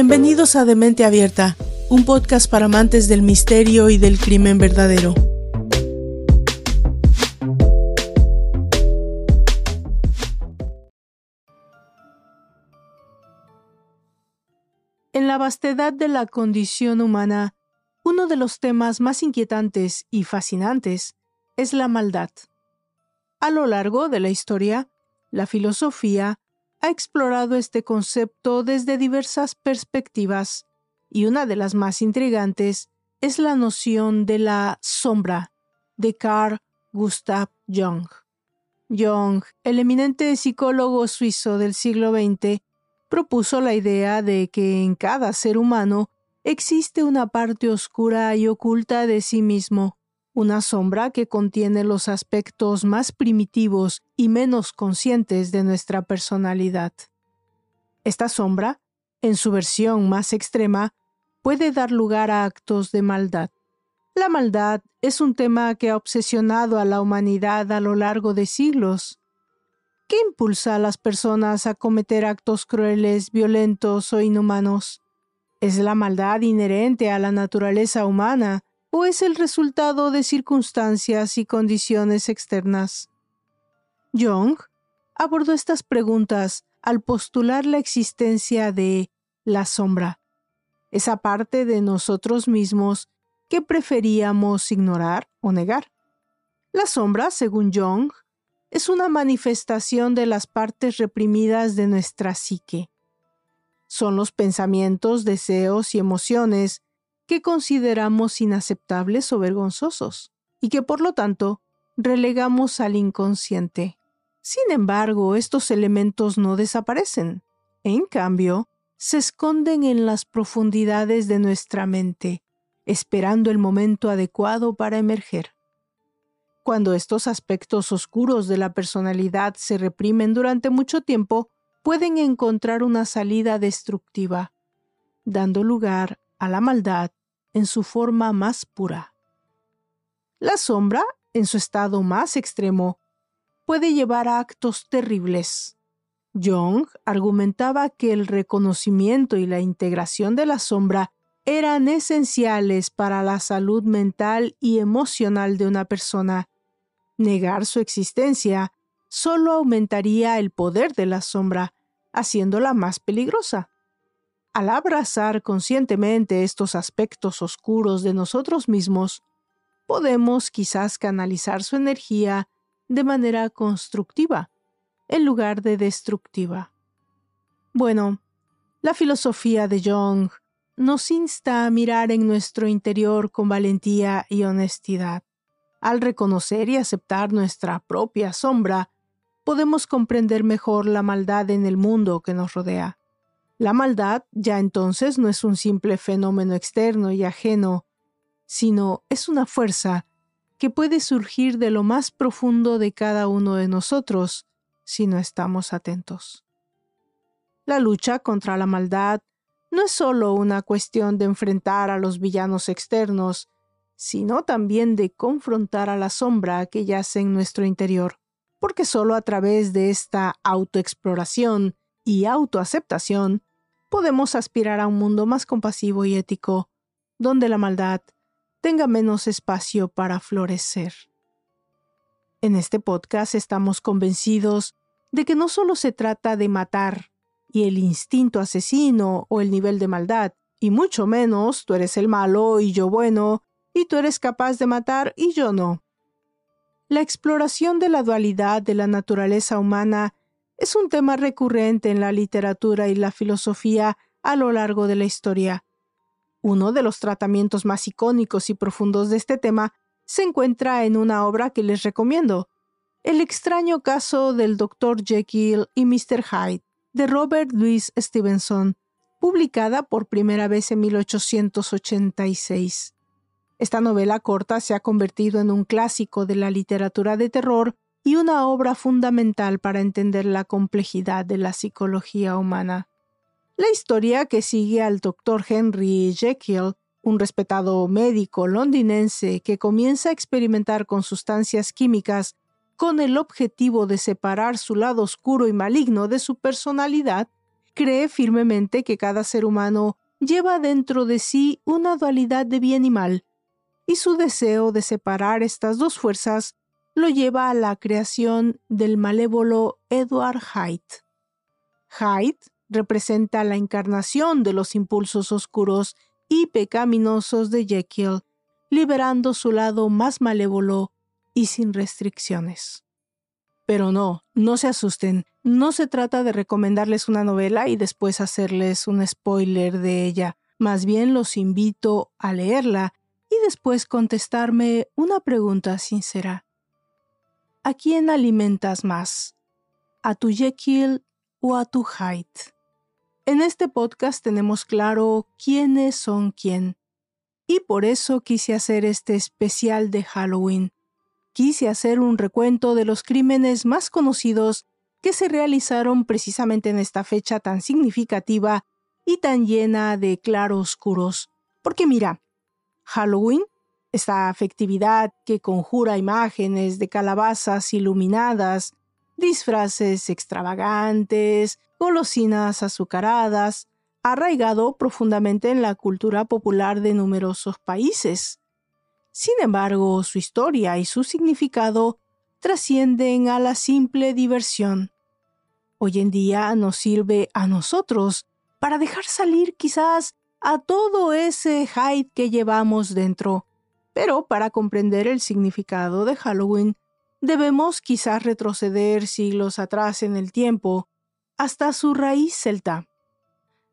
Bienvenidos a Demente Abierta, un podcast para amantes del misterio y del crimen verdadero. En la vastedad de la condición humana, uno de los temas más inquietantes y fascinantes es la maldad. A lo largo de la historia, la filosofía ha explorado este concepto desde diversas perspectivas, y una de las más intrigantes es la noción de la sombra de Carl Gustav Jung. Jung, el eminente psicólogo suizo del siglo XX, propuso la idea de que en cada ser humano existe una parte oscura y oculta de sí mismo, una sombra que contiene los aspectos más primitivos y menos conscientes de nuestra personalidad. Esta sombra, en su versión más extrema, puede dar lugar a actos de maldad. La maldad es un tema que ha obsesionado a la humanidad a lo largo de siglos. ¿Qué impulsa a las personas a cometer actos crueles, violentos o inhumanos? ¿Es la maldad inherente a la naturaleza humana o es el resultado de circunstancias y condiciones externas? Jung abordó estas preguntas al postular la existencia de la sombra, esa parte de nosotros mismos que preferíamos ignorar o negar. La sombra, según Jung, es una manifestación de las partes reprimidas de nuestra psique. Son los pensamientos, deseos y emociones que consideramos inaceptables o vergonzosos, y que por lo tanto relegamos al inconsciente. Sin embargo, estos elementos no desaparecen. En cambio, se esconden en las profundidades de nuestra mente, esperando el momento adecuado para emerger. Cuando estos aspectos oscuros de la personalidad se reprimen durante mucho tiempo, pueden encontrar una salida destructiva, dando lugar a la maldad en su forma más pura. La sombra, en su estado más extremo, puede llevar a actos terribles. Jung argumentaba que el reconocimiento y la integración de la sombra eran esenciales para la salud mental y emocional de una persona. Negar su existencia solo aumentaría el poder de la sombra, haciéndola más peligrosa. Al abrazar conscientemente estos aspectos oscuros de nosotros mismos, podemos quizás canalizar su energía de manera constructiva en lugar de destructiva. Bueno, la filosofía de Jung nos insta a mirar en nuestro interior con valentía y honestidad. Al reconocer y aceptar nuestra propia sombra, podemos comprender mejor la maldad en el mundo que nos rodea. La maldad ya entonces no es un simple fenómeno externo y ajeno, sino es una fuerza que puede surgir de lo más profundo de cada uno de nosotros si no estamos atentos. La lucha contra la maldad no es solo una cuestión de enfrentar a los villanos externos, sino también de confrontar a la sombra que yace en nuestro interior, porque solo a través de esta autoexploración y autoaceptación podemos aspirar a un mundo más compasivo y ético, donde la maldad tenga menos espacio para florecer. En este podcast estamos convencidos de que no solo se trata de matar y el instinto asesino o el nivel de maldad, y mucho menos tú eres el malo y yo bueno, y tú eres capaz de matar y yo no. La exploración de la dualidad de la naturaleza humana es un tema recurrente en la literatura y la filosofía a lo largo de la historia. Uno de los tratamientos más icónicos y profundos de este tema se encuentra en una obra que les recomiendo, El extraño caso del Dr. Jekyll y Mr. Hyde, de Robert Louis Stevenson, publicada por primera vez en 1886. Esta novela corta se ha convertido en un clásico de la literatura de terror y una obra fundamental para entender la complejidad de la psicología humana. La historia que sigue al Dr. Henry Jekyll, un respetado médico londinense que comienza a experimentar con sustancias químicas con el objetivo de separar su lado oscuro y maligno de su personalidad, cree firmemente que cada ser humano lleva dentro de sí una dualidad de bien y mal, y su deseo de separar estas dos fuerzas lo lleva a la creación del malévolo Edward Hyde. Hyde representa la encarnación de los impulsos oscuros y pecaminosos de Jekyll, liberando su lado más malévolo y sin restricciones. Pero no, no se asusten, no se trata de recomendarles una novela y después hacerles un spoiler de ella, más bien los invito a leerla y después contestarme una pregunta sincera. ¿A quién alimentas más? ¿A tu Jekyll o a tu Hyde? En este podcast tenemos claro quiénes son quién. Y por eso quise hacer este especial de Halloween. Quise hacer un recuento de los crímenes más conocidos que se realizaron precisamente en esta fecha tan significativa y tan llena de claroscuros. Porque mira, Halloween, esta festividad que conjura imágenes de calabazas iluminadas, disfraces extravagantes, golosinas azucaradas, arraigado profundamente en la cultura popular de numerosos países. Sin embargo, su historia y su significado trascienden a la simple diversión. Hoy en día nos sirve a nosotros para dejar salir quizás a todo ese hype que llevamos dentro. Pero para comprender el significado de Halloween, debemos quizás retroceder siglos atrás en el tiempo hasta su raíz celta.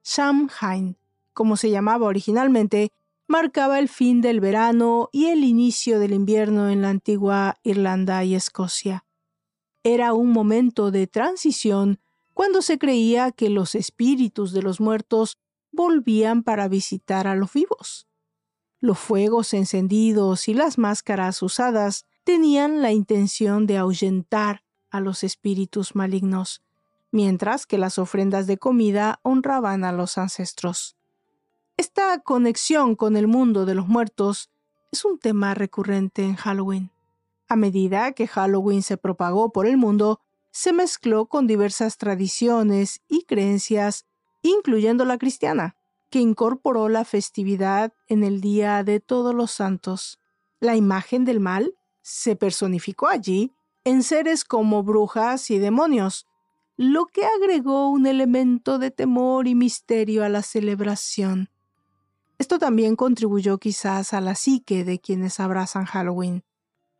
Samhain, como se llamaba originalmente, marcaba el fin del verano y el inicio del invierno en la antigua Irlanda y Escocia. Era un momento de transición cuando se creía que los espíritus de los muertos volvían para visitar a los vivos. Los fuegos encendidos y las máscaras usadas tenían la intención de ahuyentar a los espíritus malignos, mientras que las ofrendas de comida honraban a los ancestros. Esta conexión con el mundo de los muertos es un tema recurrente en Halloween. A medida que Halloween se propagó por el mundo, se mezcló con diversas tradiciones y creencias, incluyendo la cristiana, que incorporó la festividad en el Día de Todos los Santos. La imagen del mal se personificó allí en seres como brujas y demonios, lo que agregó un elemento de temor y misterio a la celebración. Esto también contribuyó quizás a la psique de quienes abrazan Halloween,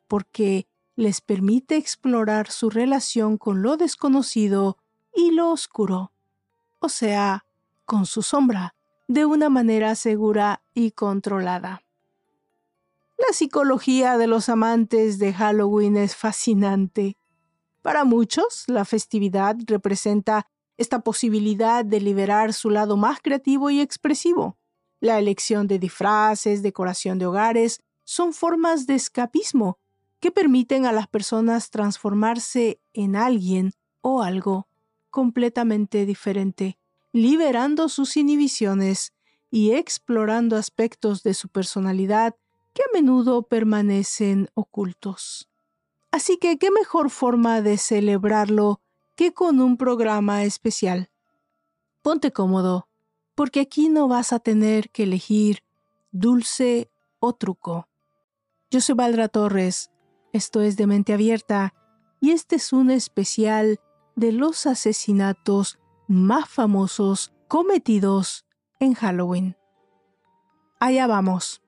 porque les permite explorar su relación con lo desconocido y lo oscuro, o sea, con su sombra, de una manera segura y controlada. La psicología de los amantes de Halloween es fascinante. Para muchos, la festividad representa esta posibilidad de liberar su lado más creativo y expresivo. La elección de disfraces, decoración de hogares, son formas de escapismo que permiten a las personas transformarse en alguien o algo completamente diferente, liberando sus inhibiciones y explorando aspectos de su personalidad que a menudo permanecen ocultos. Así que, ¿qué mejor forma de celebrarlo que con un programa especial? Ponte cómodo, porque aquí no vas a tener que elegir dulce o truco. Yo soy Valdra Torres, esto es de mente abierta, y este es un especial de los asesinatos más famosos cometidos en Halloween. Allá vamos.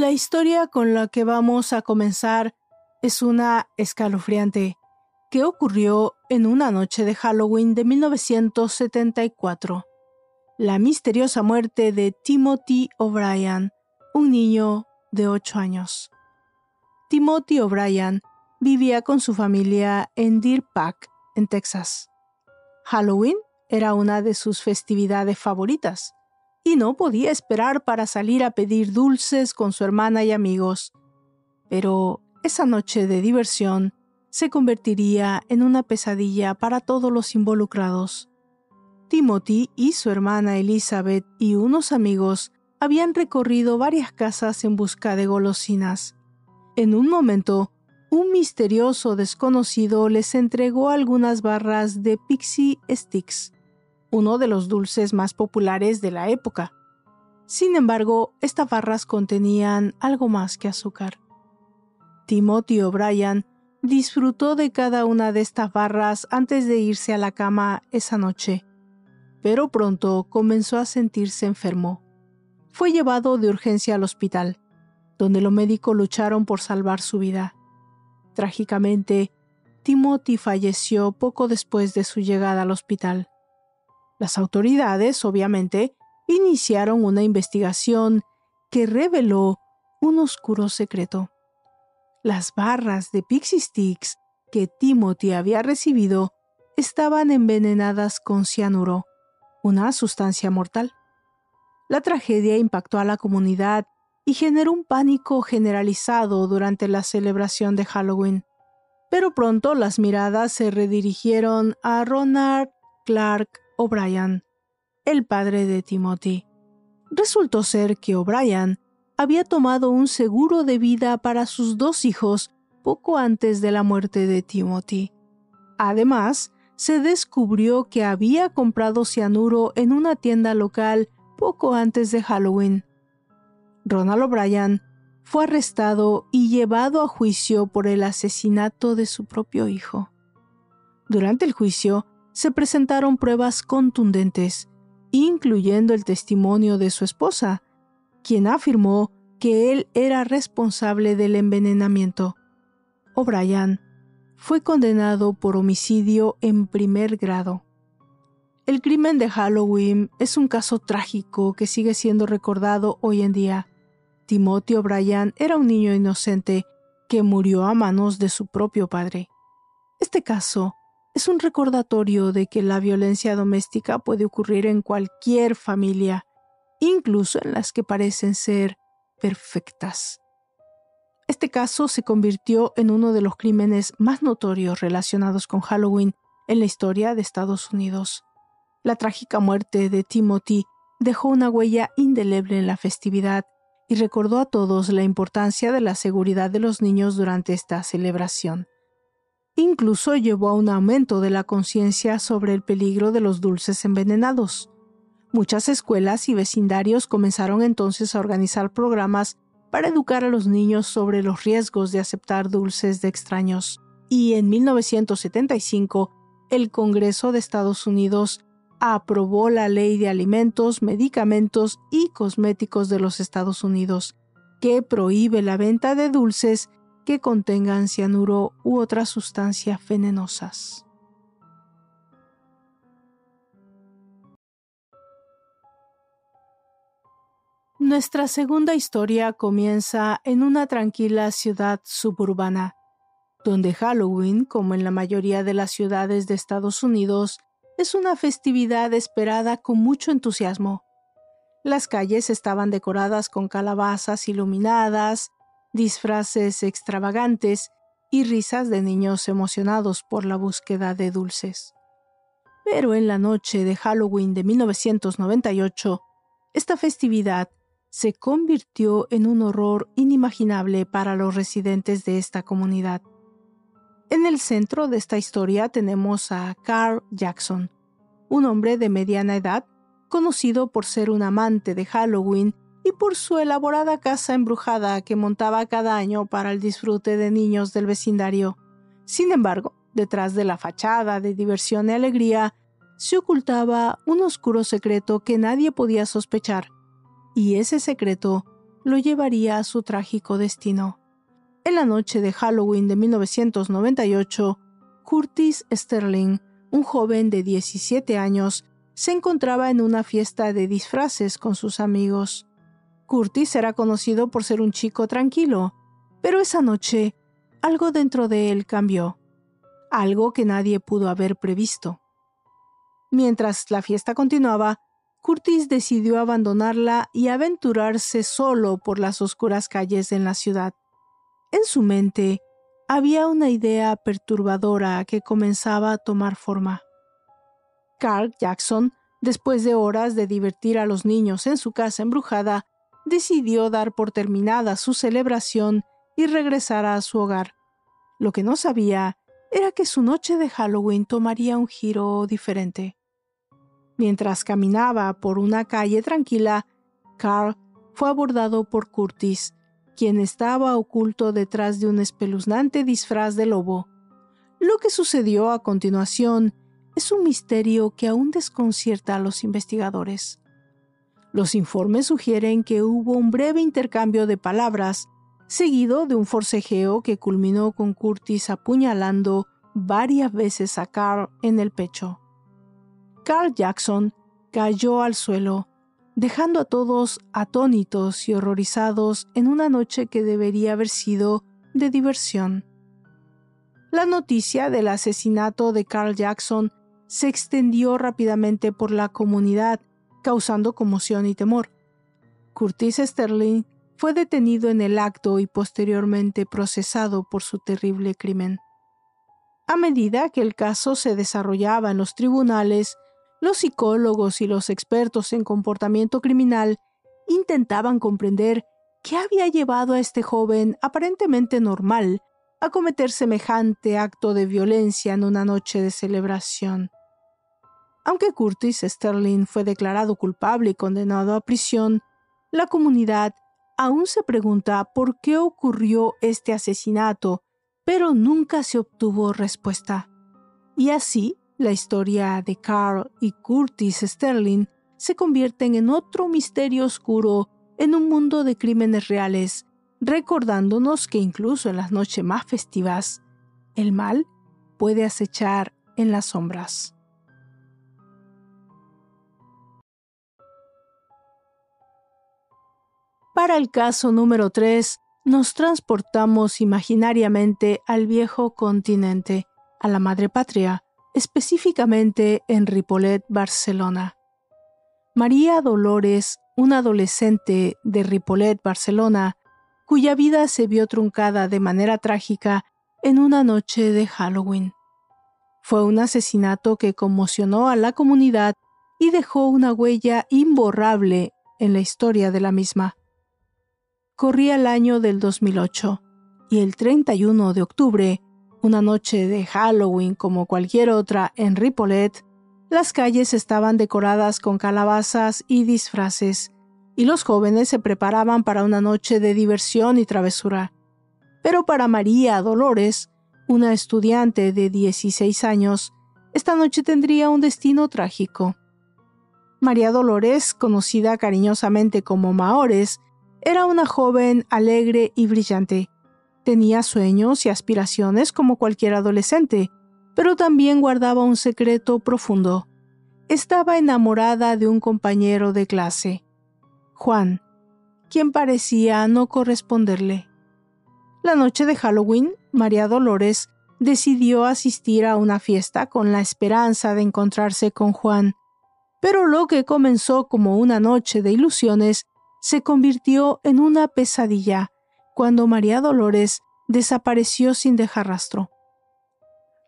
La historia con la que vamos a comenzar es una escalofriante que ocurrió en una noche de Halloween de 1974. La misteriosa muerte de Timothy O'Brien, un niño de 8 años. Timothy O'Brien vivía con su familia en Deer Park, en Texas. Halloween era una de sus festividades favoritas, y no podía esperar para salir a pedir dulces con su hermana y amigos. Pero esa noche de diversión se convertiría en una pesadilla para todos los involucrados. Timothy y su hermana Elizabeth y unos amigos habían recorrido varias casas en busca de golosinas. En un momento, un misterioso desconocido les entregó algunas barras de Pixie Sticks, uno de los dulces más populares de la época. Sin embargo, estas barras contenían algo más que azúcar. Timothy O'Brien disfrutó de cada una de estas barras antes de irse a la cama esa noche, pero pronto comenzó a sentirse enfermo. Fue llevado de urgencia al hospital, donde los médicos lucharon por salvar su vida. Trágicamente, Timothy falleció poco después de su llegada al hospital. Las autoridades, obviamente, iniciaron una investigación que reveló un oscuro secreto. Las barras de Pixie Sticks que Timothy había recibido estaban envenenadas con cianuro, una sustancia mortal. La tragedia impactó a la comunidad y generó un pánico generalizado durante la celebración de Halloween. Pero pronto las miradas se redirigieron a Ronald Clark O'Brien, el padre de Timothy. Resultó ser que O'Brien había tomado un seguro de vida para sus dos hijos poco antes de la muerte de Timothy. Además, se descubrió que había comprado cianuro en una tienda local poco antes de Halloween. Ronald O'Brien fue arrestado y llevado a juicio por el asesinato de su propio hijo. Durante el juicio se presentaron pruebas contundentes, incluyendo el testimonio de su esposa, quien afirmó que él era responsable del envenenamiento. O'Brien fue condenado por homicidio en primer grado. El crimen de Halloween es un caso trágico que sigue siendo recordado hoy en día. Timothy O'Brien era un niño inocente que murió a manos de su propio padre. Este caso es un recordatorio de que la violencia doméstica puede ocurrir en cualquier familia, incluso en las que parecen ser perfectas. Este caso se convirtió en uno de los crímenes más notorios relacionados con Halloween en la historia de Estados Unidos. La trágica muerte de Timothy dejó una huella indeleble en la festividad y recordó a todos la importancia de la seguridad de los niños durante esta celebración. Incluso llevó a un aumento de la conciencia sobre el peligro de los dulces envenenados. Muchas escuelas y vecindarios comenzaron entonces a organizar programas para educar a los niños sobre los riesgos de aceptar dulces de extraños. Y en 1975, el Congreso de Estados Unidos aprobó la Ley de Alimentos, Medicamentos y Cosméticos de los Estados Unidos, que prohíbe la venta de dulces que contengan cianuro u otras sustancias venenosas. Nuestra segunda historia comienza en una tranquila ciudad suburbana, donde Halloween, como en la mayoría de las ciudades de Estados Unidos, es una festividad esperada con mucho entusiasmo. Las calles estaban decoradas con calabazas iluminadas, disfraces extravagantes y risas de niños emocionados por la búsqueda de dulces. Pero en la noche de Halloween de 1998, esta festividad se convirtió en un horror inimaginable para los residentes de esta comunidad. En el centro de esta historia tenemos a Carl Jackson, un hombre de mediana edad, conocido por ser un amante de Halloween y por su elaborada casa embrujada que montaba cada año para el disfrute de niños del vecindario. Sin embargo, detrás de la fachada de diversión y alegría, se ocultaba un oscuro secreto que nadie podía sospechar y ese secreto lo llevaría a su trágico destino. En la noche de Halloween de 1998, Curtis Sterling, un joven de 17 años, se encontraba en una fiesta de disfraces con sus amigos. Curtis era conocido por ser un chico tranquilo, pero esa noche algo dentro de él cambió, algo que nadie pudo haber previsto. Mientras la fiesta continuaba, Curtis decidió abandonarla y aventurarse solo por las oscuras calles en la ciudad. En su mente había una idea perturbadora que comenzaba a tomar forma. Carl Jackson, después de horas de divertir a los niños en su casa embrujada, decidió dar por terminada su celebración y regresar a su hogar. Lo que no sabía era que su noche de Halloween tomaría un giro diferente. Mientras caminaba por una calle tranquila, Carl fue abordado por Curtis, quien estaba oculto detrás de un espeluznante disfraz de lobo. Lo que sucedió a continuación es un misterio que aún desconcierta a los investigadores. Los informes sugieren que hubo un breve intercambio de palabras, seguido de un forcejeo que culminó con Curtis apuñalando varias veces a Carl en el pecho. Carl Jackson cayó al suelo, dejando a todos atónitos y horrorizados en una noche que debería haber sido de diversión. La noticia del asesinato de Carl Jackson se extendió rápidamente por la comunidad, causando conmoción y temor. Curtis Sterling fue detenido en el acto y posteriormente procesado por su terrible crimen. A medida que el caso se desarrollaba en los tribunales, los psicólogos y los expertos en comportamiento criminal intentaban comprender qué había llevado a este joven aparentemente normal a cometer semejante acto de violencia en una noche de celebración. Aunque Curtis Sterling fue declarado culpable y condenado a prisión, la comunidad aún se pregunta por qué ocurrió este asesinato, pero nunca se obtuvo respuesta. Y así, la historia de Carl y Curtis Sterling se convierten en otro misterio oscuro en un mundo de crímenes reales, recordándonos que incluso en las noches más festivas, el mal puede acechar en las sombras. Para el caso número 3, nos transportamos imaginariamente al viejo continente, a la madre patria, específicamente en Ripollet, Barcelona. María Dolores, una adolescente de Ripollet, Barcelona, cuya vida se vio truncada de manera trágica en una noche de Halloween. Fue un asesinato que conmocionó a la comunidad y dejó una huella imborrable en la historia de la misma. Corría el año del 2008 y el 31 de octubre una noche de Halloween como cualquier otra en Ripollet, las calles estaban decoradas con calabazas y disfraces, y los jóvenes se preparaban para una noche de diversión y travesura. Pero para María Dolores, una estudiante de 16 años, esta noche tendría un destino trágico. María Dolores, conocida cariñosamente como Maores, era una joven alegre y brillante, Tenía sueños y aspiraciones como cualquier adolescente, pero también guardaba un secreto profundo. Estaba enamorada de un compañero de clase, Juan, quien parecía no corresponderle. La noche de Halloween, María Dolores decidió asistir a una fiesta con la esperanza de encontrarse con Juan, pero lo que comenzó como una noche de ilusiones se convirtió en una pesadilla cuando María Dolores desapareció sin dejar rastro.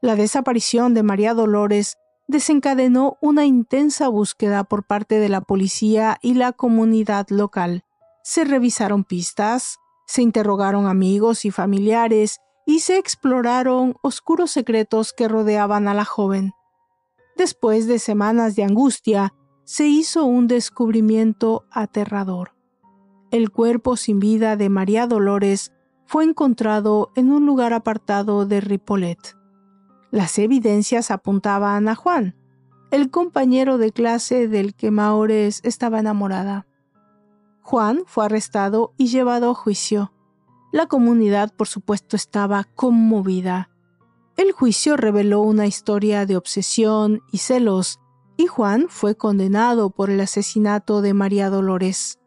La desaparición de María Dolores desencadenó una intensa búsqueda por parte de la policía y la comunidad local. Se revisaron pistas, se interrogaron amigos y familiares y se exploraron oscuros secretos que rodeaban a la joven. Después de semanas de angustia, se hizo un descubrimiento aterrador. El cuerpo sin vida de María Dolores fue encontrado en un lugar apartado de Ripollet. Las evidencias apuntaban a Juan, el compañero de clase del que Maores estaba enamorada. Juan fue arrestado y llevado a juicio. La comunidad, por supuesto, estaba conmovida. El juicio reveló una historia de obsesión y celos, y Juan fue condenado por el asesinato de María Dolores.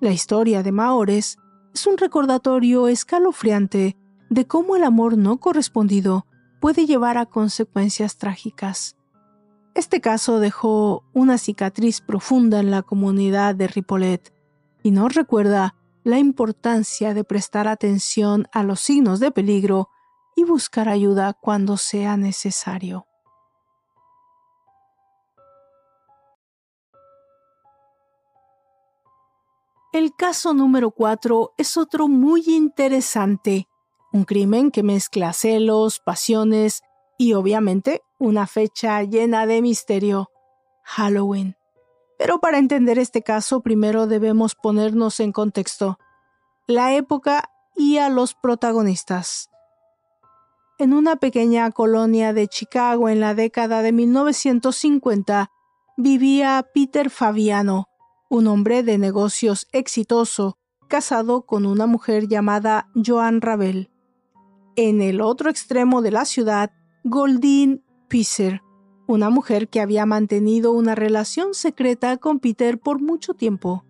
La historia de Maores es un recordatorio escalofriante de cómo el amor no correspondido puede llevar a consecuencias trágicas. Este caso dejó una cicatriz profunda en la comunidad de Ripollet y nos recuerda la importancia de prestar atención a los signos de peligro y buscar ayuda cuando sea necesario. El caso número 4 es otro muy interesante, un crimen que mezcla celos, pasiones y obviamente una fecha llena de misterio, Halloween. Pero para entender este caso primero debemos ponernos en contexto, la época y a los protagonistas. En una pequeña colonia de Chicago en la década de 1950 vivía Peter Fabiano, un hombre de negocios exitoso, casado con una mujer llamada Joan Ravel. En el otro extremo de la ciudad Goldine Pisser, una mujer que había mantenido una relación secreta con Peter por mucho tiempo.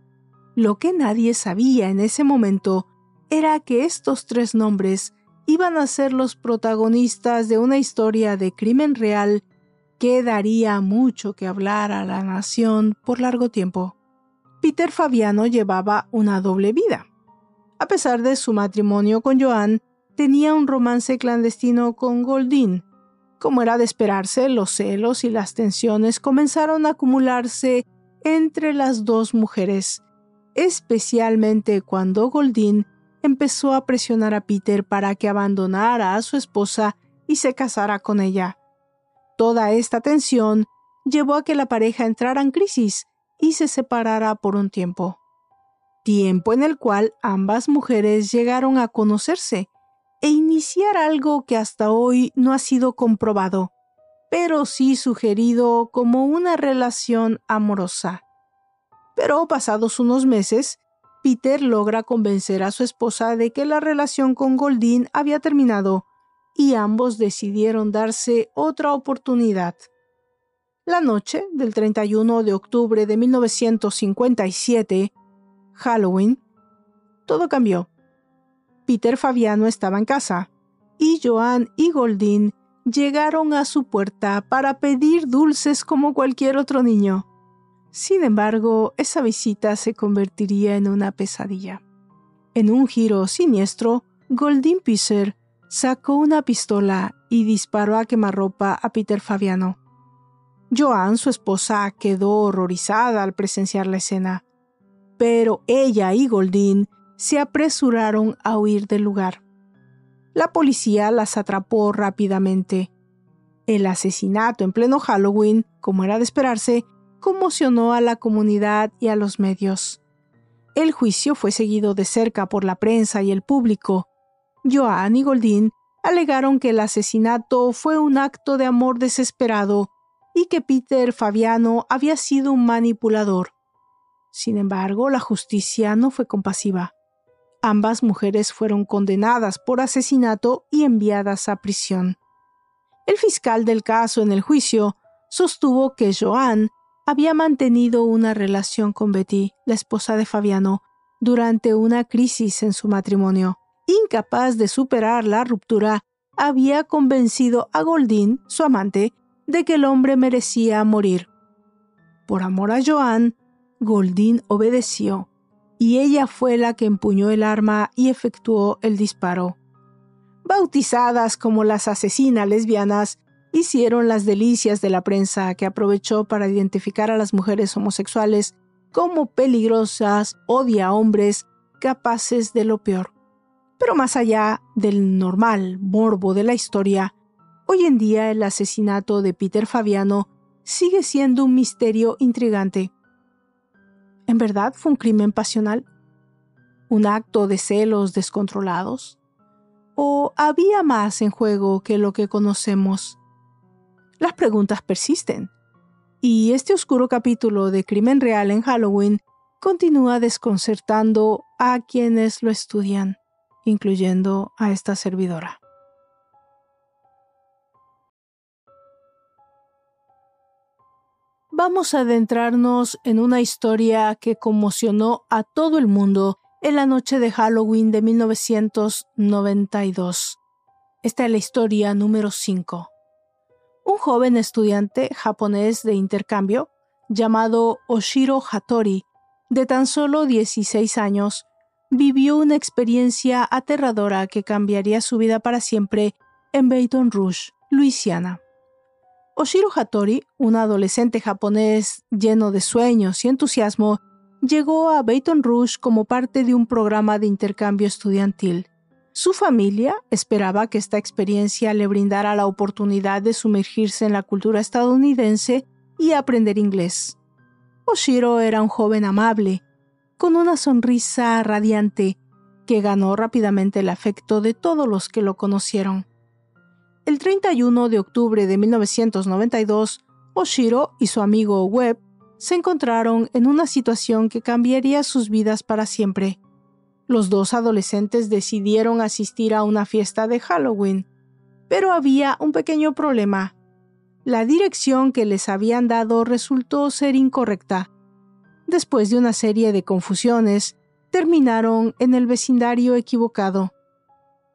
Lo que nadie sabía en ese momento era que estos tres nombres iban a ser los protagonistas de una historia de crimen real que daría mucho que hablar a la nación por largo tiempo. Peter Fabiano llevaba una doble vida. A pesar de su matrimonio con Joan, tenía un romance clandestino con Goldin, como era de esperarse, los celos y las tensiones comenzaron a acumularse entre las dos mujeres, especialmente cuando Goldin empezó a presionar a Peter para que abandonara a su esposa y se casara con ella. Toda esta tensión llevó a que la pareja entrara en crisis y se separara por un tiempo. Tiempo en el cual ambas mujeres llegaron a conocerse e iniciar algo que hasta hoy no ha sido comprobado, pero sí sugerido como una relación amorosa. Pero pasados unos meses, Peter logra convencer a su esposa de que la relación con Goldin había terminado y ambos decidieron darse otra oportunidad. La noche del 31 de octubre de 1957, Halloween, todo cambió. Peter Fabiano estaba en casa, y Joan y Goldin llegaron a su puerta para pedir dulces como cualquier otro niño. Sin embargo, esa visita se convertiría en una pesadilla. En un giro siniestro, Goldin Pisser sacó una pistola y disparó a quemarropa a Peter Fabiano. Joan, su esposa, quedó horrorizada al presenciar la escena, pero ella y Goldin se apresuraron a huir del lugar. La policía las atrapó rápidamente. El asesinato en pleno Halloween, como era de esperarse, conmocionó a la comunidad y a los medios. El juicio fue seguido de cerca por la prensa y el público. Joan y Goldin alegaron que el asesinato fue un acto de amor desesperado y que Peter Fabiano había sido un manipulador. Sin embargo, la justicia no fue compasiva. Ambas mujeres fueron condenadas por asesinato y enviadas a prisión. El fiscal del caso en el juicio sostuvo que Joan había mantenido una relación con Betty, la esposa de Fabiano, durante una crisis en su matrimonio. Incapaz de superar la ruptura, había convencido a Goldin, su amante, de que el hombre merecía morir. Por amor a Joan, Goldin obedeció y ella fue la que empuñó el arma y efectuó el disparo. Bautizadas como las asesinas lesbianas, hicieron las delicias de la prensa que aprovechó para identificar a las mujeres homosexuales como peligrosas, odia hombres capaces de lo peor. Pero más allá del normal morbo de la historia, hoy en día el asesinato de Peter Fabiano sigue siendo un misterio intrigante. ¿En verdad fue un crimen pasional? ¿Un acto de celos descontrolados? ¿O había más en juego que lo que conocemos? Las preguntas persisten. Y este oscuro capítulo de Crimen Real en Halloween continúa desconcertando a quienes lo estudian, incluyendo a esta servidora. Vamos a adentrarnos en una historia que conmocionó a todo el mundo en la noche de Halloween de 1992. Esta es la historia número 5. Un joven estudiante japonés de intercambio llamado Oshiro Hattori, de tan solo 16 años, vivió una experiencia aterradora que cambiaría su vida para siempre en Baton Rouge, Luisiana. Oshiro Hattori, un adolescente japonés lleno de sueños y entusiasmo, llegó a Baton Rouge como parte de un programa de intercambio estudiantil. Su familia esperaba que esta experiencia le brindara la oportunidad de sumergirse en la cultura estadounidense y aprender inglés. Oshiro era un joven amable, con una sonrisa radiante que ganó rápidamente el afecto de todos los que lo conocieron. El 31 de octubre de 1992, Oshiro y su amigo Webb se encontraron en una situación que cambiaría sus vidas para siempre. Los dos adolescentes decidieron asistir a una fiesta de Halloween, pero había un pequeño problema. La dirección que les habían dado resultó ser incorrecta después de una serie de confusiones, terminaron en el vecindario equivocado.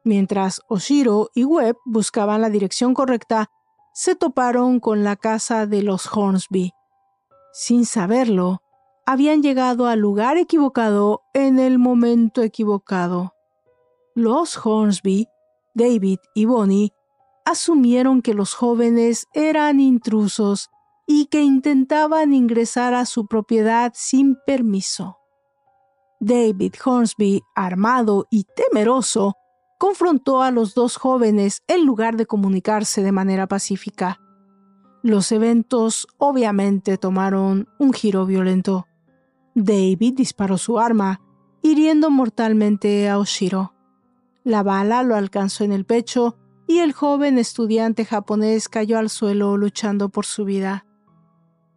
Mientras Oshiro y Webb buscaban la dirección correcta, se toparon con la casa de los Hornsby. Sin saberlo, habían llegado al lugar equivocado en el momento equivocado. Los Hornsby, David y Bonnie, asumieron que los jóvenes eran intrusos y que intentaban ingresar a su propiedad sin permiso. David Hornsby, armado y temeroso, confrontó a los dos jóvenes en lugar de comunicarse de manera pacífica. Los eventos obviamente tomaron un giro violento. David disparó su arma, hiriendo mortalmente a Oshiro. La bala lo alcanzó en el pecho y el joven estudiante japonés cayó al suelo luchando por su vida.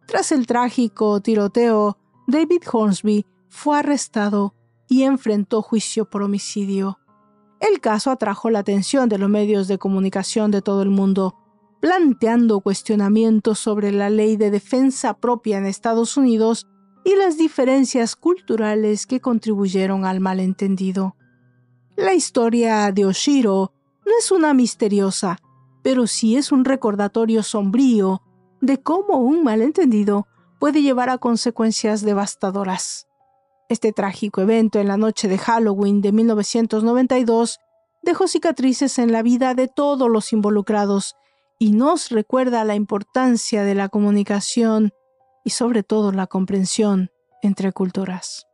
Tras el trágico tiroteo, David Hornsby fue arrestado y enfrentó juicio por homicidio. El caso atrajo la atención de los medios de comunicación de todo el mundo, planteando cuestionamientos sobre la ley de defensa propia en Estados Unidos y las diferencias culturales que contribuyeron al malentendido. La historia de Oshiro no es una misteriosa, pero sí es un recordatorio sombrío de cómo un malentendido puede llevar a consecuencias devastadoras. Este trágico evento en la noche de Halloween de 1992 dejó cicatrices en la vida de todos los involucrados y nos recuerda la importancia de la comunicación y sobre todo la comprensión entre culturas.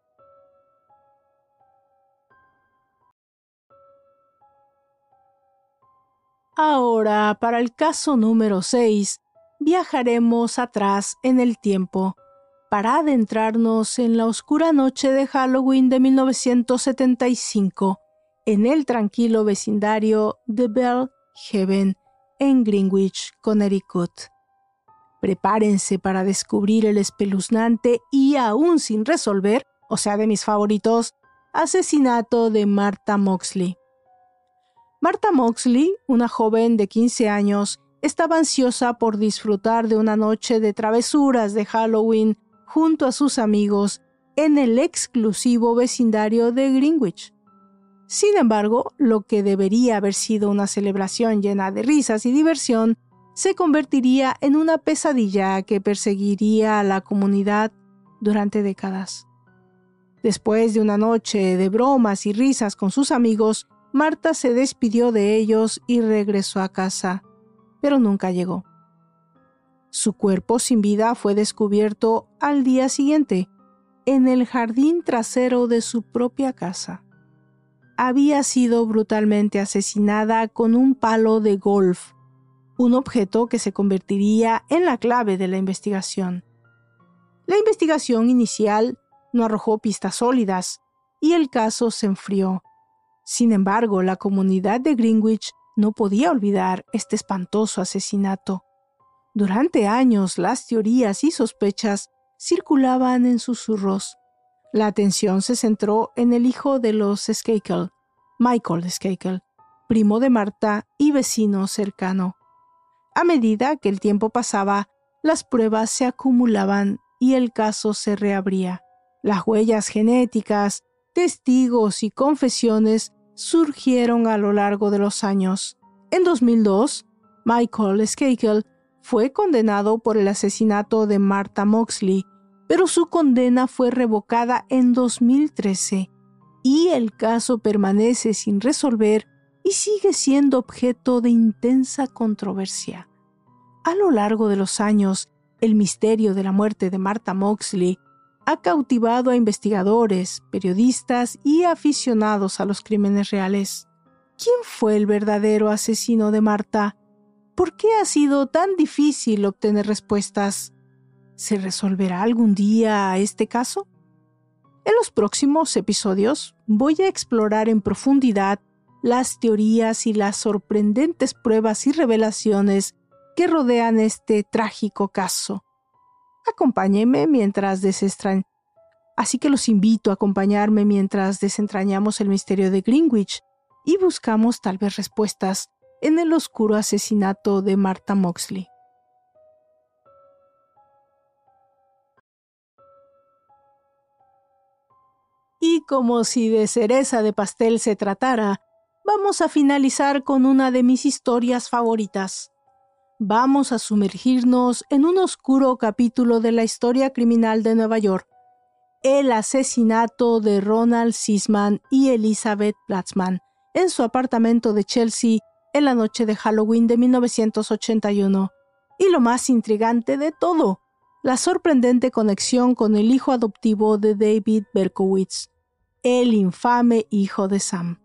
Ahora, para el caso número 6, viajaremos atrás en el tiempo para adentrarnos en la oscura noche de Halloween de 1975 en el tranquilo vecindario de Bell Heaven en Greenwich, Connecticut. Prepárense para descubrir el espeluznante y aún sin resolver, o sea, de mis favoritos, asesinato de Martha Moxley. Martha Moxley, una joven de 15 años, estaba ansiosa por disfrutar de una noche de travesuras de Halloween junto a sus amigos en el exclusivo vecindario de Greenwich. Sin embargo, lo que debería haber sido una celebración llena de risas y diversión se convertiría en una pesadilla que perseguiría a la comunidad durante décadas. Después de una noche de bromas y risas con sus amigos, Marta se despidió de ellos y regresó a casa pero nunca llegó. Su cuerpo sin vida fue descubierto al día siguiente, en el jardín trasero de su propia casa. Había sido brutalmente asesinada con un palo de golf, un objeto que se convertiría en la clave de la investigación. La investigación inicial no arrojó pistas sólidas y el caso se enfrió. Sin embargo, la comunidad de Greenwich no podía olvidar este espantoso asesinato. Durante años las teorías y sospechas circulaban en susurros. La atención se centró en el hijo de los Skakel, Michael Skakel, primo de Marta y vecino cercano. A medida que el tiempo pasaba, las pruebas se acumulaban y el caso se reabría. Las huellas genéticas, testigos y confesiones surgieron a lo largo de los años. En 2002, Michael Skakel fue condenado por el asesinato de Martha Moxley, pero su condena fue revocada en 2013 y el caso permanece sin resolver y sigue siendo objeto de intensa controversia. A lo largo de los años, el misterio de la muerte de Martha Moxley ha cautivado a investigadores, periodistas y aficionados a los crímenes reales. ¿Quién fue el verdadero asesino de Marta? ¿Por qué ha sido tan difícil obtener respuestas? ¿Se resolverá algún día este caso? En los próximos episodios voy a explorar en profundidad las teorías y las sorprendentes pruebas y revelaciones que rodean este trágico caso. Acompáñenme mientras desentrañamos. Así que los invito a acompañarme mientras desentrañamos el misterio de Greenwich y buscamos tal vez respuestas en el oscuro asesinato de Martha Moxley. Y como si de cereza de pastel se tratara, vamos a finalizar con una de mis historias favoritas vamos a sumergirnos en un oscuro capítulo de la historia criminal de Nueva York, el asesinato de Ronald Sisman y Elizabeth Platzman en su apartamento de Chelsea en la noche de Halloween de 1981. Y lo más intrigante de todo, la sorprendente conexión con el hijo adoptivo de David Berkowitz, el infame hijo de Sam.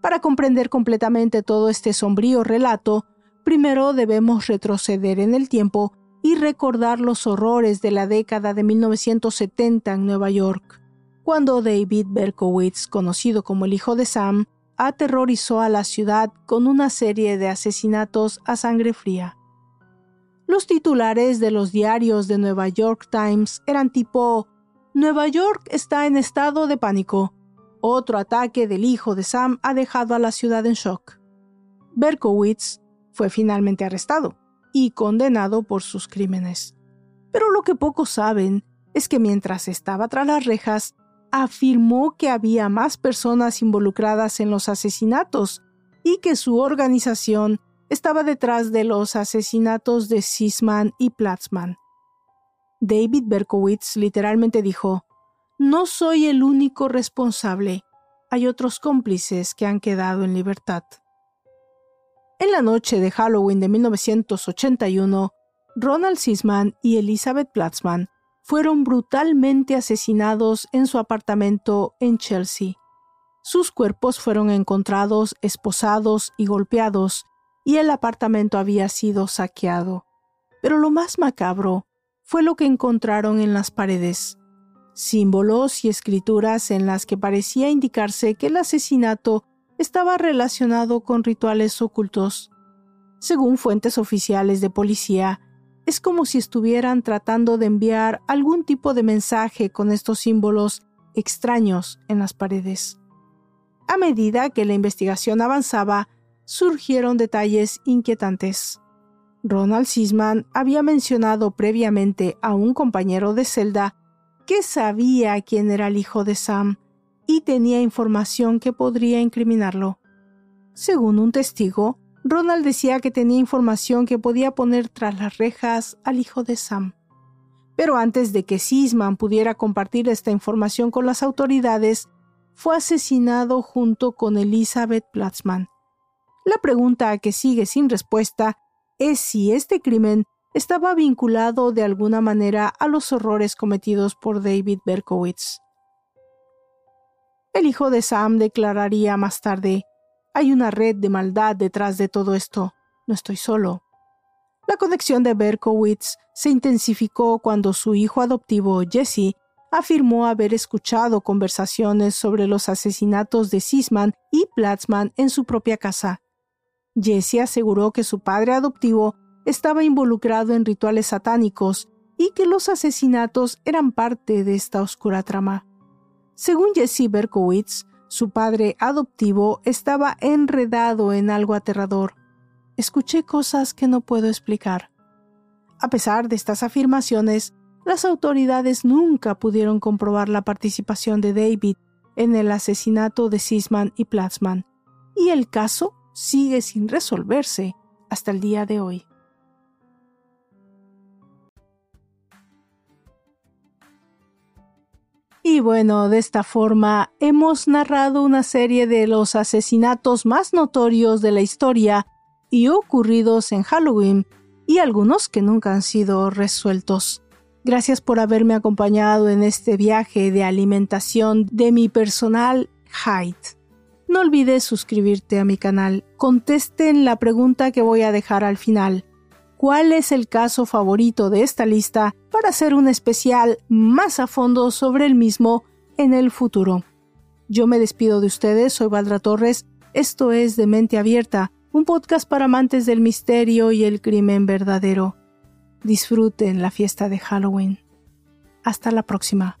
Para comprender completamente todo este sombrío relato, primero debemos retroceder en el tiempo y recordar los horrores de la década de 1970 en Nueva York, cuando David Berkowitz, conocido como el hijo de Sam, aterrorizó a la ciudad con una serie de asesinatos a sangre fría. Los titulares de los diarios de Nueva York Times eran tipo Nueva York está en estado de pánico. Otro ataque del hijo de Sam ha dejado a la ciudad en shock. Berkowitz fue finalmente arrestado y condenado por sus crímenes. Pero lo que pocos saben es que mientras estaba tras las rejas, afirmó que había más personas involucradas en los asesinatos y que su organización estaba detrás de los asesinatos de Sisman y Platzman. David Berkowitz literalmente dijo, No soy el único responsable, hay otros cómplices que han quedado en libertad. En la noche de Halloween de 1981, Ronald Sisman y Elizabeth Platzman fueron brutalmente asesinados en su apartamento en Chelsea. Sus cuerpos fueron encontrados esposados y golpeados, y el apartamento había sido saqueado. Pero lo más macabro fue lo que encontraron en las paredes. Símbolos y escrituras en las que parecía indicarse que el asesinato estaba relacionado con rituales ocultos. Según fuentes oficiales de policía, es como si estuvieran tratando de enviar algún tipo de mensaje con estos símbolos extraños en las paredes. A medida que la investigación avanzaba, surgieron detalles inquietantes. Ronald Sisman había mencionado previamente a un compañero de celda que sabía quién era el hijo de Sam y tenía información que podría incriminarlo. Según un testigo, Ronald decía que tenía información que podía poner tras las rejas al hijo de Sam. Pero antes de que Sisman pudiera compartir esta información con las autoridades, fue asesinado junto con Elizabeth Platzman. La pregunta que sigue sin respuesta es si este crimen estaba vinculado de alguna manera a los horrores cometidos por David Berkowitz. El hijo de Sam declararía más tarde, hay una red de maldad detrás de todo esto, no estoy solo. La conexión de Berkowitz se intensificó cuando su hijo adoptivo, Jesse, afirmó haber escuchado conversaciones sobre los asesinatos de Sisman y Platzman en su propia casa. Jesse aseguró que su padre adoptivo estaba involucrado en rituales satánicos y que los asesinatos eran parte de esta oscura trama. Según Jesse Berkowitz, su padre adoptivo estaba enredado en algo aterrador. Escuché cosas que no puedo explicar. A pesar de estas afirmaciones, las autoridades nunca pudieron comprobar la participación de David en el asesinato de Sisman y Platzman, y el caso sigue sin resolverse hasta el día de hoy. Y bueno, de esta forma hemos narrado una serie de los asesinatos más notorios de la historia y ocurridos en Halloween, y algunos que nunca han sido resueltos. Gracias por haberme acompañado en este viaje de alimentación de mi personal Hyde. No olvides suscribirte a mi canal. Contesten la pregunta que voy a dejar al final. ¿Cuál es el caso favorito de esta lista para hacer un especial más a fondo sobre el mismo en el futuro? Yo me despido de ustedes, soy Valdra Torres, esto es De Mente Abierta, un podcast para amantes del misterio y el crimen verdadero. Disfruten la fiesta de Halloween. Hasta la próxima.